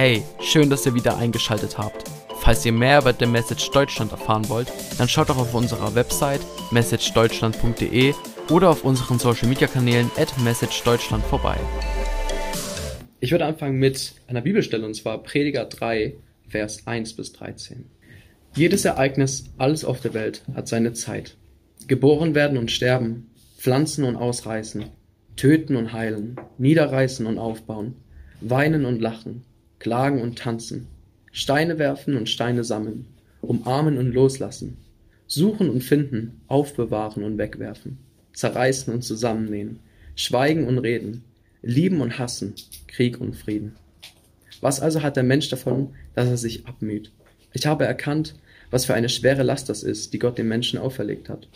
Hey, schön, dass ihr wieder eingeschaltet habt. Falls ihr mehr über The Message Deutschland erfahren wollt, dann schaut doch auf unserer Website messagedeutschland.de oder auf unseren Social Media Kanälen at messagedeutschland vorbei. Ich würde anfangen mit einer Bibelstelle und zwar Prediger 3, Vers 1 bis 13. Jedes Ereignis, alles auf der Welt hat seine Zeit. Geboren werden und sterben, pflanzen und ausreißen, töten und heilen, niederreißen und aufbauen, weinen und lachen, klagen und tanzen, Steine werfen und Steine sammeln, umarmen und loslassen, suchen und finden, aufbewahren und wegwerfen, zerreißen und zusammennähen, schweigen und reden, lieben und hassen, Krieg und Frieden. Was also hat der Mensch davon, dass er sich abmüht? Ich habe erkannt, was für eine schwere Last das ist, die Gott dem Menschen auferlegt hat.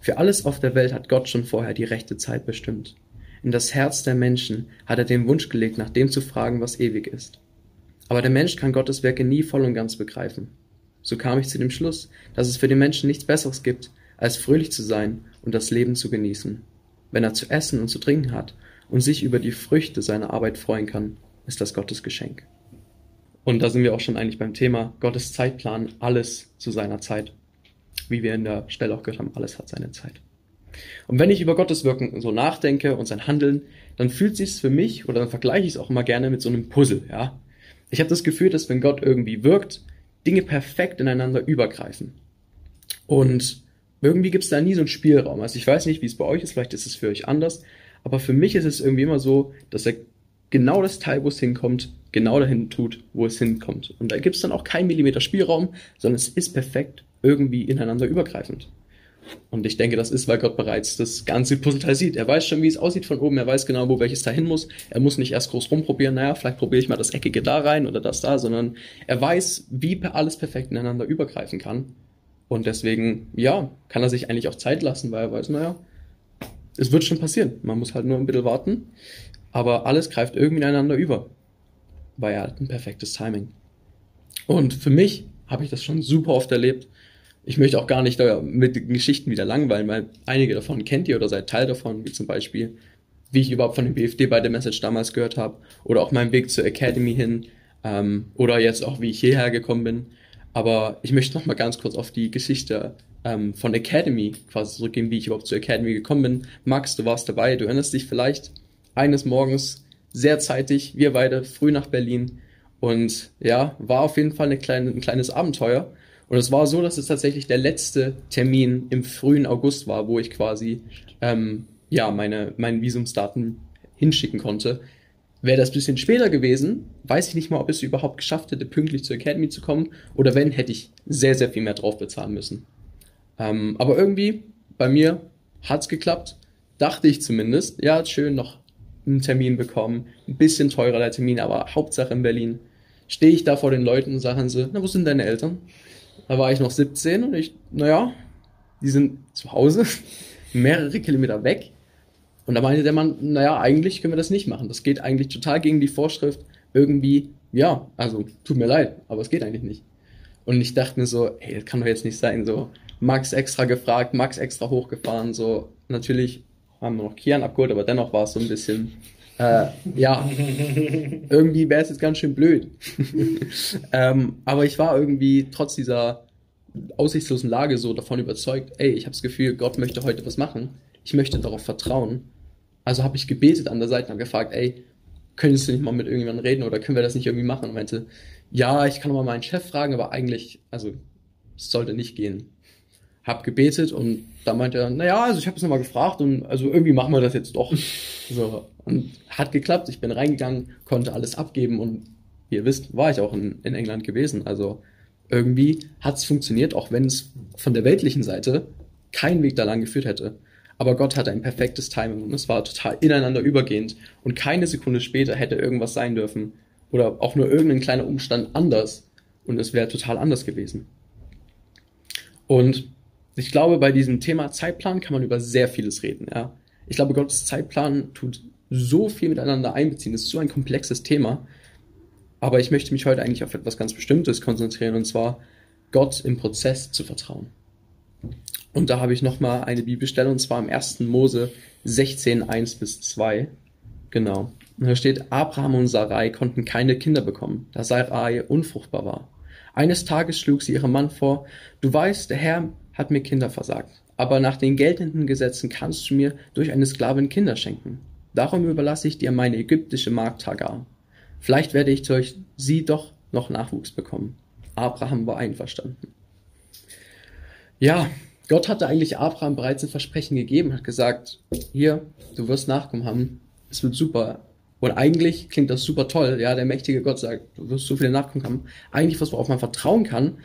Für alles auf der Welt hat Gott schon vorher die rechte Zeit bestimmt. In das Herz der Menschen hat er den Wunsch gelegt, nach dem zu fragen, was ewig ist. Aber der Mensch kann Gottes Werke nie voll und ganz begreifen. So kam ich zu dem Schluss, dass es für den Menschen nichts Besseres gibt, als fröhlich zu sein und das Leben zu genießen. Wenn er zu essen und zu trinken hat und sich über die Früchte seiner Arbeit freuen kann, ist das Gottes Geschenk. Und da sind wir auch schon eigentlich beim Thema Gottes Zeitplan, alles zu seiner Zeit. Wie wir in der Stelle auch gehört haben, alles hat seine Zeit. Und wenn ich über Gottes Wirken so nachdenke und sein Handeln, dann fühlt sich für mich oder dann vergleiche ich es auch immer gerne mit so einem Puzzle, ja. Ich habe das Gefühl, dass wenn Gott irgendwie wirkt, Dinge perfekt ineinander übergreifen. Und irgendwie gibt es da nie so einen Spielraum. Also ich weiß nicht, wie es bei euch ist, vielleicht ist es für euch anders, aber für mich ist es irgendwie immer so, dass er genau das Teil, wo es hinkommt, genau dahin tut, wo es hinkommt. Und da gibt es dann auch keinen Millimeter Spielraum, sondern es ist perfekt irgendwie ineinander übergreifend. Und ich denke, das ist, weil Gott bereits das ganze Puzzleteil sieht. Er weiß schon, wie es aussieht von oben. Er weiß genau, wo welches da hin muss. Er muss nicht erst groß rumprobieren. Naja, vielleicht probiere ich mal das Eckige da rein oder das da, sondern er weiß, wie alles perfekt ineinander übergreifen kann. Und deswegen, ja, kann er sich eigentlich auch Zeit lassen, weil er weiß, naja, es wird schon passieren. Man muss halt nur ein bisschen warten. Aber alles greift irgendwie ineinander über. Weil er hat ein perfektes Timing. Und für mich habe ich das schon super oft erlebt ich möchte auch gar nicht mit den Geschichten wieder langweilen, weil einige davon kennt ihr oder seid Teil davon, wie zum Beispiel, wie ich überhaupt von dem BFD bei der Message damals gehört habe oder auch meinen Weg zur Academy hin ähm, oder jetzt auch, wie ich hierher gekommen bin. Aber ich möchte noch mal ganz kurz auf die Geschichte ähm, von Academy quasi zurückgehen, wie ich überhaupt zur Academy gekommen bin. Max, du warst dabei, du erinnerst dich vielleicht eines Morgens sehr zeitig, wir beide früh nach Berlin und ja, war auf jeden Fall eine kleine, ein kleines Abenteuer. Und es war so, dass es tatsächlich der letzte Termin im frühen August war, wo ich quasi ähm, ja meine meinen Visumsdaten hinschicken konnte. Wäre das bisschen später gewesen, weiß ich nicht mal, ob ich es überhaupt geschafft hätte, pünktlich zur Academy zu kommen. Oder wenn, hätte ich sehr, sehr viel mehr drauf bezahlen müssen. Ähm, aber irgendwie, bei mir hat's geklappt. Dachte ich zumindest. Ja, schön noch einen Termin bekommen. Ein bisschen teurer der Termin, aber Hauptsache in Berlin. Stehe ich da vor den Leuten und sagen sie, na, wo sind deine Eltern? Da war ich noch 17 und ich, naja, die sind zu Hause, mehrere Kilometer weg. Und da meinte der Mann, naja, eigentlich können wir das nicht machen. Das geht eigentlich total gegen die Vorschrift. Irgendwie, ja, also tut mir leid, aber es geht eigentlich nicht. Und ich dachte mir so, ey, das kann doch jetzt nicht sein. So, Max extra gefragt, Max extra hochgefahren. So, natürlich haben wir noch Kian abgeholt, aber dennoch war es so ein bisschen, äh, ja, irgendwie wäre es jetzt ganz schön blöd. ähm, aber ich war irgendwie trotz dieser aussichtslosen Lage so davon überzeugt, ey, ich habe das Gefühl, Gott möchte heute was machen. Ich möchte darauf vertrauen. Also habe ich gebetet an der Seite und gefragt, ey, könntest du nicht mal mit irgendjemandem reden oder können wir das nicht irgendwie machen? Und meinte, ja, ich kann mal meinen Chef fragen, aber eigentlich, also es sollte nicht gehen. Hab gebetet und da meinte er, naja, also ich habe es nochmal gefragt und also irgendwie machen wir das jetzt doch. So, und hat geklappt. Ich bin reingegangen, konnte alles abgeben und wie ihr wisst, war ich auch in, in England gewesen. Also irgendwie hat es funktioniert, auch wenn es von der weltlichen Seite keinen Weg da lang geführt hätte. Aber Gott hatte ein perfektes Timing und es war total ineinander übergehend und keine Sekunde später hätte irgendwas sein dürfen oder auch nur irgendein kleiner Umstand anders und es wäre total anders gewesen. Und ich glaube, bei diesem Thema Zeitplan kann man über sehr vieles reden. Ja. Ich glaube, Gottes Zeitplan tut so viel miteinander einbeziehen. Es ist so ein komplexes Thema. Aber ich möchte mich heute eigentlich auf etwas ganz Bestimmtes konzentrieren, und zwar Gott im Prozess zu vertrauen. Und da habe ich nochmal eine Bibelstelle, und zwar im 1. Mose 16, 1 bis 2. Genau. Und da steht, Abraham und Sarai konnten keine Kinder bekommen, da Sarai unfruchtbar war. Eines Tages schlug sie ihrem Mann vor, du weißt, der Herr hat mir Kinder versagt, aber nach den geltenden Gesetzen kannst du mir durch eine Sklavin Kinder schenken. Darum überlasse ich dir meine ägyptische Magd Hagar. Vielleicht werde ich durch sie doch noch Nachwuchs bekommen. Abraham war einverstanden. Ja, Gott hatte eigentlich Abraham bereits ein Versprechen gegeben, hat gesagt, hier, du wirst Nachkommen haben, es wird super. Und eigentlich klingt das super toll, ja, der mächtige Gott sagt, du wirst so viele Nachkommen haben. Eigentlich was, worauf man vertrauen kann,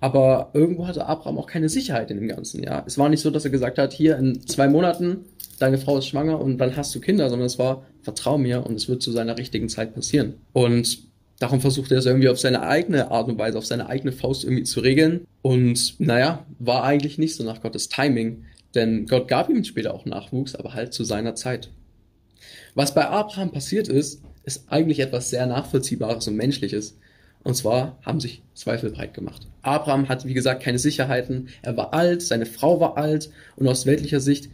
aber irgendwo hatte Abraham auch keine Sicherheit in dem Ganzen, ja. Es war nicht so, dass er gesagt hat, hier in zwei Monaten, deine Frau ist schwanger und dann hast du Kinder, sondern es war, vertrau mir und es wird zu seiner richtigen Zeit passieren. Und darum versuchte er es irgendwie auf seine eigene Art und Weise, auf seine eigene Faust irgendwie zu regeln. Und naja, war eigentlich nicht so nach Gottes Timing, denn Gott gab ihm später auch Nachwuchs, aber halt zu seiner Zeit. Was bei Abraham passiert ist, ist eigentlich etwas sehr Nachvollziehbares und Menschliches. Und zwar haben sich Zweifel breit gemacht. Abraham hatte, wie gesagt, keine Sicherheiten. Er war alt, seine Frau war alt und aus weltlicher Sicht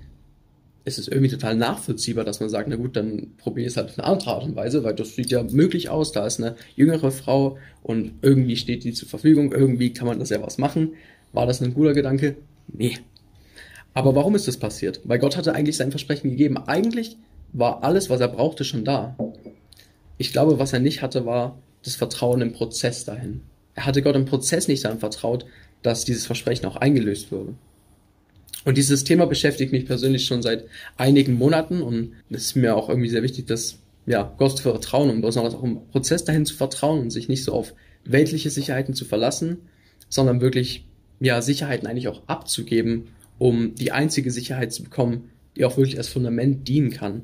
ist es irgendwie total nachvollziehbar, dass man sagt, na gut, dann probier es halt auf eine andere Art und Weise, weil das sieht ja möglich aus. Da ist eine jüngere Frau und irgendwie steht die zur Verfügung, irgendwie kann man das ja was machen. War das ein guter Gedanke? Nee. Aber warum ist das passiert? Weil Gott hatte eigentlich sein Versprechen gegeben. Eigentlich war alles, was er brauchte, schon da. Ich glaube, was er nicht hatte, war das Vertrauen im Prozess dahin. Er hatte Gott im Prozess nicht daran vertraut, dass dieses Versprechen auch eingelöst würde. Und dieses Thema beschäftigt mich persönlich schon seit einigen Monaten und es ist mir auch irgendwie sehr wichtig, dass ja, Gott zu vertrauen und besonders auch im Prozess dahin zu vertrauen und sich nicht so auf weltliche Sicherheiten zu verlassen, sondern wirklich ja, Sicherheiten eigentlich auch abzugeben, um die einzige Sicherheit zu bekommen, die auch wirklich als Fundament dienen kann.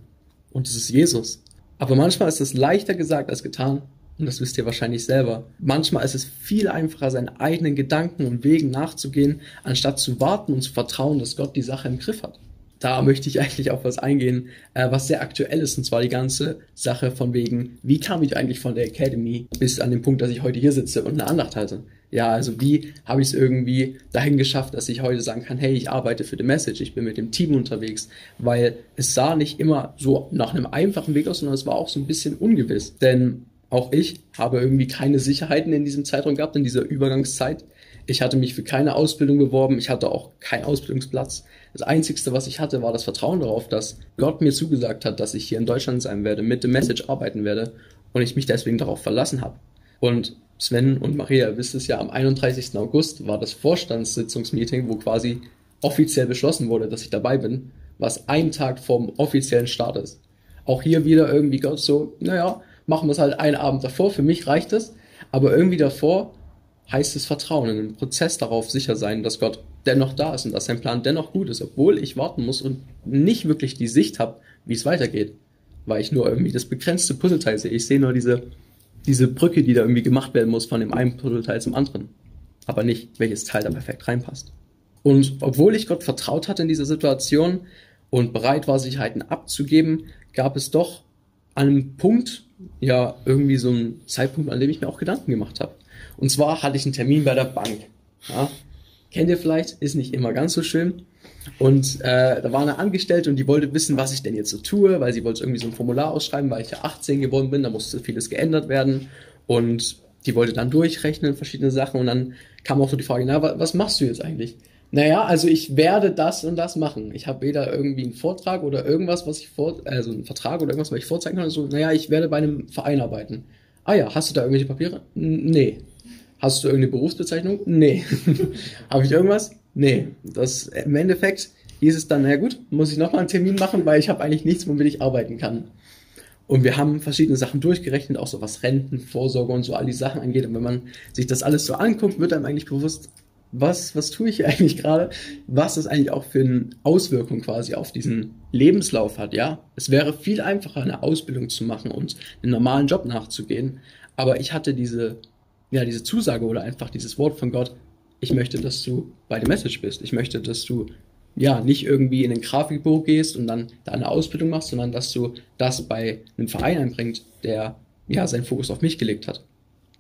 Und das ist Jesus. Aber manchmal ist es leichter gesagt als getan. Und das wisst ihr wahrscheinlich selber. Manchmal ist es viel einfacher, seinen eigenen Gedanken und Wegen nachzugehen, anstatt zu warten und zu vertrauen, dass Gott die Sache im Griff hat. Da möchte ich eigentlich auf was eingehen, äh, was sehr aktuell ist, und zwar die ganze Sache von wegen, wie kam ich eigentlich von der Academy bis an den Punkt, dass ich heute hier sitze und eine Andacht halte? Ja, also wie habe ich es irgendwie dahin geschafft, dass ich heute sagen kann, hey, ich arbeite für The Message, ich bin mit dem Team unterwegs, weil es sah nicht immer so nach einem einfachen Weg aus, sondern es war auch so ein bisschen ungewiss. Denn auch ich habe irgendwie keine Sicherheiten in diesem Zeitraum gehabt, in dieser Übergangszeit. Ich hatte mich für keine Ausbildung beworben, ich hatte auch keinen Ausbildungsplatz. Das Einzigste, was ich hatte, war das Vertrauen darauf, dass Gott mir zugesagt hat, dass ich hier in Deutschland sein werde, mit dem Message arbeiten werde und ich mich deswegen darauf verlassen habe. Und Sven und Maria, wisst es ja, am 31. August war das Vorstandssitzungsmeeting, wo quasi offiziell beschlossen wurde, dass ich dabei bin, was ein Tag vom offiziellen Start ist. Auch hier wieder irgendwie Gott so, naja, machen wir es halt einen Abend davor. Für mich reicht es. Aber irgendwie davor heißt es Vertrauen, in den Prozess darauf sicher sein, dass Gott dennoch da ist und dass sein Plan dennoch gut ist, obwohl ich warten muss und nicht wirklich die Sicht habe, wie es weitergeht. Weil ich nur irgendwie das begrenzte Puzzleteil sehe. Ich sehe nur diese, diese Brücke, die da irgendwie gemacht werden muss von dem einen Puzzleteil zum anderen. Aber nicht, welches Teil da perfekt reinpasst. Und obwohl ich Gott vertraut hatte in dieser Situation und bereit war, Sicherheiten abzugeben, gab es doch einem Punkt, ja, irgendwie so ein Zeitpunkt, an dem ich mir auch Gedanken gemacht habe. Und zwar hatte ich einen Termin bei der Bank. Ja. Kennt ihr vielleicht, ist nicht immer ganz so schön. Und äh, da war eine Angestellte und die wollte wissen, was ich denn jetzt so tue, weil sie wollte irgendwie so ein Formular ausschreiben, weil ich ja 18 geworden bin, da musste vieles geändert werden. Und die wollte dann durchrechnen, verschiedene Sachen. Und dann kam auch so die Frage, na, was machst du jetzt eigentlich? Naja, also ich werde das und das machen. Ich habe weder irgendwie einen Vortrag oder irgendwas, was ich vor, also einen Vertrag oder irgendwas, was ich vorzeigen kann. So, naja, ich werde bei einem Verein arbeiten. Ah ja, hast du da irgendwelche Papiere? Nee. Hast du irgendeine Berufsbezeichnung? Nee. habe ich irgendwas? Nee. Das im Endeffekt hieß es dann, naja gut, muss ich nochmal einen Termin machen, weil ich habe eigentlich nichts, womit ich arbeiten kann. Und wir haben verschiedene Sachen durchgerechnet, auch so was Renten, Vorsorge und so all die Sachen angeht. Und wenn man sich das alles so anguckt, wird einem eigentlich bewusst, was, was tue ich eigentlich gerade, was das eigentlich auch für eine Auswirkung quasi auf diesen Lebenslauf hat, ja. Es wäre viel einfacher, eine Ausbildung zu machen und einen normalen Job nachzugehen, aber ich hatte diese, ja, diese Zusage oder einfach dieses Wort von Gott, ich möchte, dass du bei der Message bist. Ich möchte, dass du ja nicht irgendwie in ein Grafikbuch gehst und dann da eine Ausbildung machst, sondern dass du das bei einem Verein einbringst, der ja seinen Fokus auf mich gelegt hat.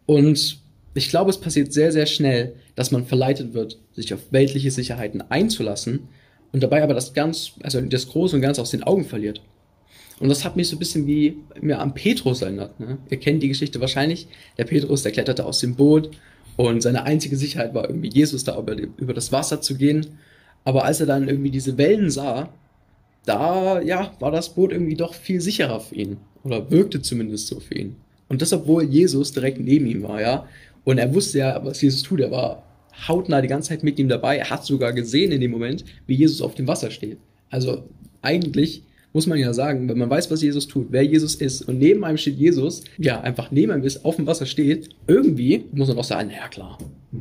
Und ich glaube, es passiert sehr, sehr schnell, dass man verleitet wird, sich auf weltliche Sicherheiten einzulassen und dabei aber das ganz, also das Große und Ganze aus den Augen verliert. Und das hat mich so ein bisschen wie mir an Petrus erinnert. Ne? Ihr kennt die Geschichte wahrscheinlich. Der Petrus, der kletterte aus dem Boot und seine einzige Sicherheit war irgendwie Jesus da über, über das Wasser zu gehen. Aber als er dann irgendwie diese Wellen sah, da ja, war das Boot irgendwie doch viel sicherer für ihn. Oder wirkte zumindest so für ihn. Und das, obwohl Jesus direkt neben ihm war, ja. Und er wusste ja, was Jesus tut. Er war hautnah die ganze Zeit mit ihm dabei. Er hat sogar gesehen in dem Moment, wie Jesus auf dem Wasser steht. Also eigentlich muss man ja sagen, wenn man weiß, was Jesus tut, wer Jesus ist und neben einem steht Jesus, ja, einfach neben einem ist, auf dem Wasser steht, irgendwie muss man doch sagen, naja klar,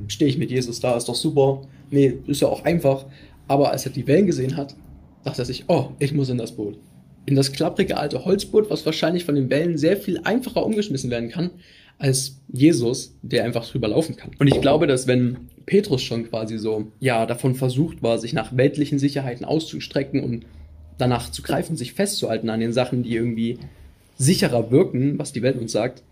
stehe ich mit Jesus da, ist doch super. Nee, ist ja auch einfach. Aber als er die Wellen gesehen hat, dachte er sich, oh, ich muss in das Boot. In das klapprige alte Holzboot, was wahrscheinlich von den Wellen sehr viel einfacher umgeschmissen werden kann, als Jesus, der einfach drüber laufen kann. Und ich glaube, dass wenn Petrus schon quasi so, ja, davon versucht war, sich nach weltlichen Sicherheiten auszustrecken und danach zu greifen, sich festzuhalten an den Sachen, die irgendwie sicherer wirken, was die Welt uns sagt,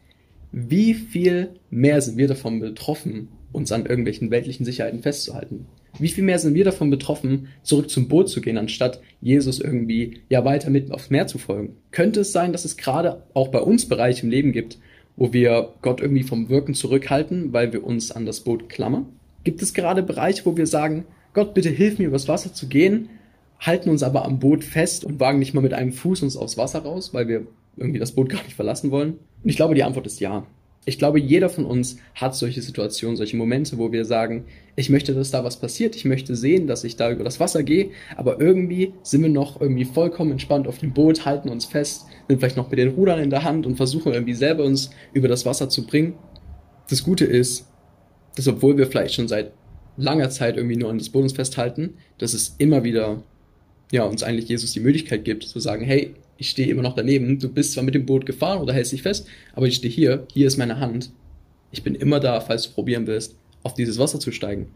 wie viel mehr sind wir davon betroffen, uns an irgendwelchen weltlichen Sicherheiten festzuhalten? Wie viel mehr sind wir davon betroffen, zurück zum Boot zu gehen, anstatt Jesus irgendwie ja weiter mit aufs Meer zu folgen? Könnte es sein, dass es gerade auch bei uns Bereiche im Leben gibt, wo wir Gott irgendwie vom Wirken zurückhalten, weil wir uns an das Boot klammern? Gibt es gerade Bereiche, wo wir sagen, Gott, bitte hilf mir, übers Wasser zu gehen, halten uns aber am Boot fest und wagen nicht mal mit einem Fuß uns aufs Wasser raus, weil wir irgendwie das Boot gar nicht verlassen wollen? Und ich glaube, die Antwort ist ja. Ich glaube, jeder von uns hat solche Situationen, solche Momente, wo wir sagen, ich möchte, dass da was passiert, ich möchte sehen, dass ich da über das Wasser gehe, aber irgendwie sind wir noch irgendwie vollkommen entspannt auf dem Boot, halten uns fest, sind vielleicht noch mit den Rudern in der Hand und versuchen irgendwie selber uns über das Wasser zu bringen. Das Gute ist, dass obwohl wir vielleicht schon seit langer Zeit irgendwie nur an das Boot uns festhalten, dass es immer wieder ja, uns eigentlich Jesus die Möglichkeit gibt, zu sagen, hey, ich stehe immer noch daneben, du bist zwar mit dem Boot gefahren oder hältst dich fest, aber ich stehe hier, hier ist meine Hand. Ich bin immer da, falls du probieren willst, auf dieses Wasser zu steigen.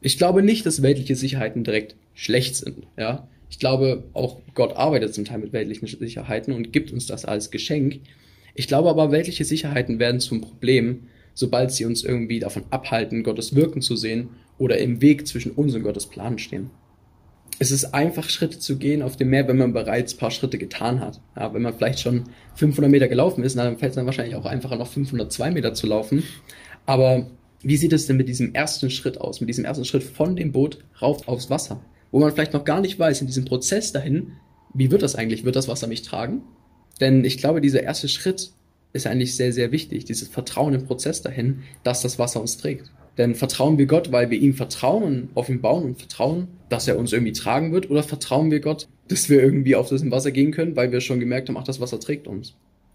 Ich glaube nicht, dass weltliche Sicherheiten direkt schlecht sind, ja. Ich glaube, auch Gott arbeitet zum Teil mit weltlichen Sicherheiten und gibt uns das als Geschenk. Ich glaube aber, weltliche Sicherheiten werden zum Problem, sobald sie uns irgendwie davon abhalten, Gottes Wirken zu sehen oder im Weg zwischen uns und Gottes Plan stehen es ist einfach, Schritte zu gehen auf dem Meer, wenn man bereits ein paar Schritte getan hat. Ja, wenn man vielleicht schon 500 Meter gelaufen ist, dann fällt es dann wahrscheinlich auch einfacher, noch 502 Meter zu laufen. Aber wie sieht es denn mit diesem ersten Schritt aus? Mit diesem ersten Schritt von dem Boot rauf aufs Wasser? Wo man vielleicht noch gar nicht weiß, in diesem Prozess dahin, wie wird das eigentlich? Wird das Wasser mich tragen? Denn ich glaube, dieser erste Schritt ist eigentlich sehr, sehr wichtig. Dieses Vertrauen im Prozess dahin, dass das Wasser uns trägt. Denn vertrauen wir Gott, weil wir ihm vertrauen und auf ihn bauen und vertrauen, dass er uns irgendwie tragen wird? Oder vertrauen wir Gott, dass wir irgendwie auf das Wasser gehen können, weil wir schon gemerkt haben, ach, das Wasser trägt uns?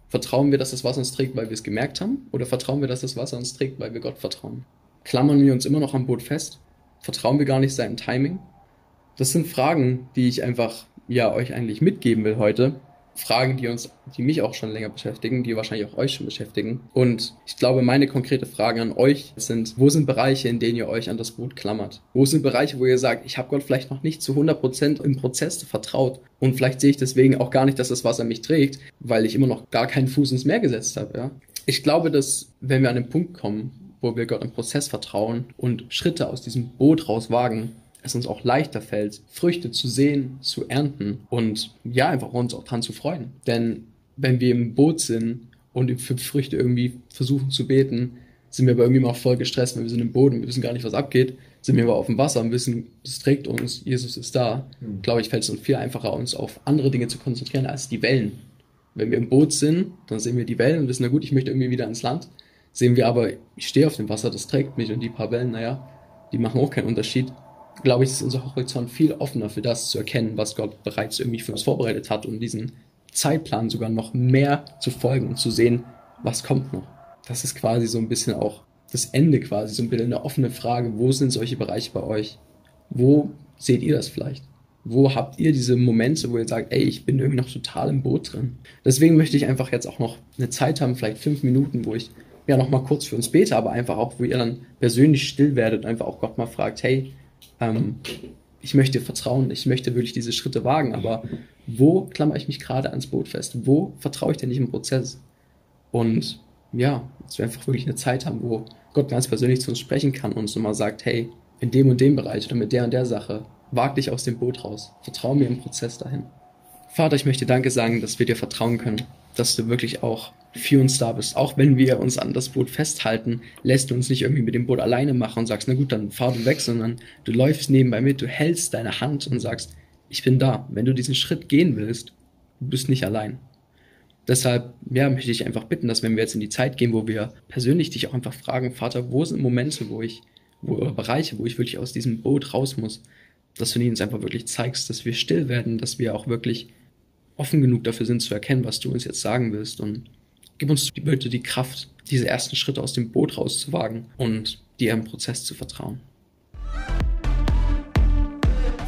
Vertrauen wir, dass das Wasser uns trägt, weil wir es gemerkt haben? Oder vertrauen wir, dass das Wasser uns trägt, weil wir Gott vertrauen? Klammern wir uns immer noch am Boot fest? Vertrauen wir gar nicht seinem Timing? Das sind Fragen, die ich einfach, ja, euch eigentlich mitgeben will heute, Fragen, die uns, die mich auch schon länger beschäftigen, die wahrscheinlich auch euch schon beschäftigen. Und ich glaube, meine konkrete Fragen an euch sind, wo sind Bereiche, in denen ihr euch an das Boot klammert? Wo sind Bereiche, wo ihr sagt, ich habe Gott vielleicht noch nicht zu 100% im Prozess vertraut und vielleicht sehe ich deswegen auch gar nicht, dass das Wasser mich trägt, weil ich immer noch gar keinen Fuß ins Meer gesetzt habe. Ja? Ich glaube, dass wenn wir an den Punkt kommen, wo wir Gott im Prozess vertrauen und Schritte aus diesem Boot raus wagen, es uns auch leichter fällt, Früchte zu sehen, zu ernten und ja, einfach uns auch dran zu freuen. Denn wenn wir im Boot sind und für Früchte irgendwie versuchen zu beten, sind wir aber irgendwie mal voll gestresst, weil wir sind im und wir wissen gar nicht, was abgeht. Sind wir aber auf dem Wasser und wissen, es trägt uns, Jesus ist da. Mhm. Glaube ich, fällt es uns viel einfacher, uns auf andere Dinge zu konzentrieren als die Wellen. Wenn wir im Boot sind, dann sehen wir die Wellen und wissen, na gut, ich möchte irgendwie wieder ans Land. Sehen wir aber, ich stehe auf dem Wasser, das trägt mich und die paar Wellen, naja, die machen auch keinen Unterschied glaube ich, ist unser Horizont viel offener für das zu erkennen, was Gott bereits irgendwie für uns vorbereitet hat und diesen Zeitplan sogar noch mehr zu folgen und zu sehen, was kommt noch. Das ist quasi so ein bisschen auch das Ende quasi, so ein bisschen eine offene Frage, wo sind solche Bereiche bei euch? Wo seht ihr das vielleicht? Wo habt ihr diese Momente, wo ihr sagt, ey, ich bin irgendwie noch total im Boot drin? Deswegen möchte ich einfach jetzt auch noch eine Zeit haben, vielleicht fünf Minuten, wo ich ja noch mal kurz für uns bete, aber einfach auch, wo ihr dann persönlich still werdet, einfach auch Gott mal fragt, hey, ähm, ich möchte vertrauen, ich möchte wirklich diese Schritte wagen, aber wo klammer ich mich gerade ans Boot fest? Wo vertraue ich denn nicht im Prozess? Und ja, dass wir einfach wirklich eine Zeit haben, wo Gott ganz persönlich zu uns sprechen kann und uns immer sagt, hey, in dem und dem Bereich oder mit der und der Sache, wag dich aus dem Boot raus. Vertraue mir im Prozess dahin. Vater, ich möchte Danke sagen, dass wir dir vertrauen können, dass du wirklich auch für uns da bist. Auch wenn wir uns an das Boot festhalten, lässt du uns nicht irgendwie mit dem Boot alleine machen und sagst, na gut, dann fahr du weg, sondern du läufst nebenbei mit, du hältst deine Hand und sagst, ich bin da. Wenn du diesen Schritt gehen willst, du bist nicht allein. Deshalb, ja, möchte ich einfach bitten, dass wenn wir jetzt in die Zeit gehen, wo wir persönlich dich auch einfach fragen, Vater, wo sind Momente, wo ich, wo, oder Bereiche, wo ich wirklich aus diesem Boot raus muss, dass du uns einfach wirklich zeigst, dass wir still werden, dass wir auch wirklich offen genug dafür sind zu erkennen, was du uns jetzt sagen willst und gib uns bitte die Kraft, diese ersten Schritte aus dem Boot rauszuwagen und dir im Prozess zu vertrauen.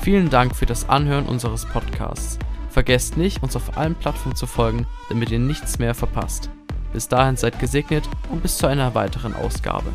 Vielen Dank für das Anhören unseres Podcasts. Vergesst nicht, uns auf allen Plattformen zu folgen, damit ihr nichts mehr verpasst. Bis dahin seid gesegnet und bis zu einer weiteren Ausgabe.